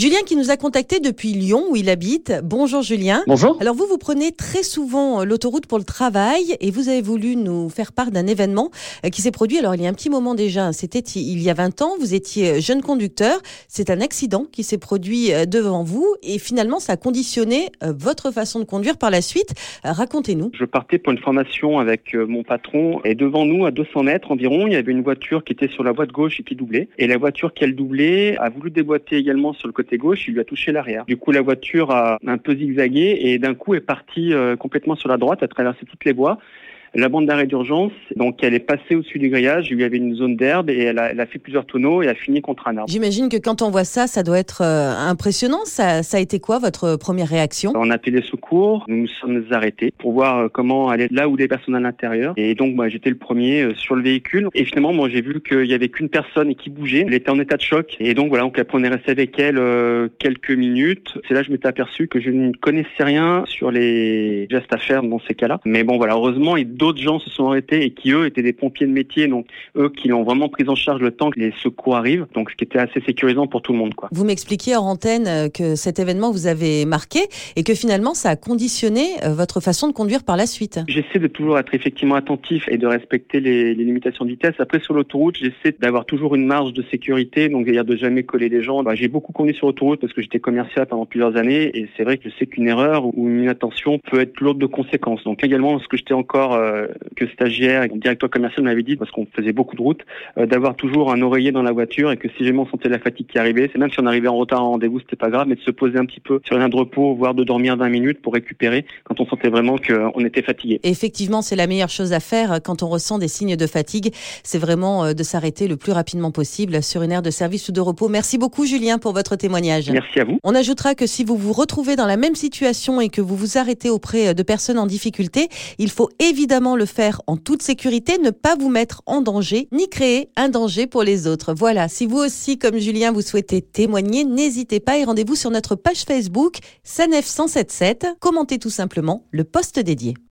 Julien qui nous a contacté depuis Lyon où il habite. Bonjour Julien. Bonjour. Alors vous, vous prenez très souvent euh, l'autoroute pour le travail et vous avez voulu nous faire part d'un événement euh, qui s'est produit alors il y a un petit moment déjà, c'était il y a 20 ans, vous étiez jeune conducteur, c'est un accident qui s'est produit euh, devant vous et finalement ça a conditionné votre façon de conduire par la suite. Racontez-nous. Je partais pour une formation avec mon patron et devant nous à 200 mètres environ, il y avait une voiture qui était sur la voie de gauche et qui doublait et la voiture qu'elle doublait a voulu déboîter également sur le côté gauche, il lui a touché l'arrière. Du coup, la voiture a un peu zigzagué et d'un coup est partie euh, complètement sur la droite, a traversé toutes les voies la bande d'arrêt d'urgence, donc elle est passée au-dessus du grillage, il y avait une zone d'herbe et elle a, fait plusieurs tonneaux et a fini contre un arbre. J'imagine que quand on voit ça, ça doit être euh, impressionnant. Ça, ça, a été quoi votre première réaction? On a appelé les secours, nous nous sommes arrêtés pour voir euh, comment aller là où les personnes à l'intérieur. Et donc moi j'étais le premier euh, sur le véhicule. Et finalement moi j'ai vu qu'il y avait qu'une personne qui bougeait. Elle était en état de choc. Et donc voilà, donc après on est resté avec elle quelques minutes. C'est là que je m'étais aperçu que je ne connaissais rien sur les gestes à faire dans ces cas-là. Mais bon voilà, heureusement il d'autres gens se sont arrêtés et qui eux étaient des pompiers de métier, donc eux qui l'ont vraiment pris en charge le temps que les secours arrivent, donc ce qui était assez sécurisant pour tout le monde. Quoi. Vous m'expliquiez en antenne euh, que cet événement vous avait marqué et que finalement ça a conditionné euh, votre façon de conduire par la suite. J'essaie de toujours être effectivement attentif et de respecter les, limitations de vitesse. Après sur l'autoroute, j'essaie d'avoir toujours une marge de sécurité, donc c'est-à-dire de jamais coller les gens. Bah, j'ai beaucoup conduit sur l'autoroute parce que j'étais commercial pendant plusieurs années et c'est vrai que je sais qu'une erreur ou une inattention peut être lourde de conséquences. Donc également, ce que j'étais encore euh, que stagiaire et directeur commercial m'avait dit, parce qu'on faisait beaucoup de routes, euh, d'avoir toujours un oreiller dans la voiture et que si jamais on sentait la fatigue qui arrivait, c'est même si on arrivait en retard en rendez-vous, c'était pas grave, mais de se poser un petit peu sur un de repos, voire de dormir 20 minutes pour récupérer quand on sentait vraiment qu'on était fatigué. Effectivement, c'est la meilleure chose à faire quand on ressent des signes de fatigue, c'est vraiment euh, de s'arrêter le plus rapidement possible sur une aire de service ou de repos. Merci beaucoup Julien pour votre témoignage. Merci à vous. On ajoutera que si vous vous retrouvez dans la même situation et que vous vous arrêtez auprès de personnes en difficulté, il faut évidemment le faire en toute sécurité, ne pas vous mettre en danger, ni créer un danger pour les autres. Voilà, si vous aussi, comme Julien, vous souhaitez témoigner, n'hésitez pas et rendez-vous sur notre page Facebook, SANEF 177. Commentez tout simplement le poste dédié.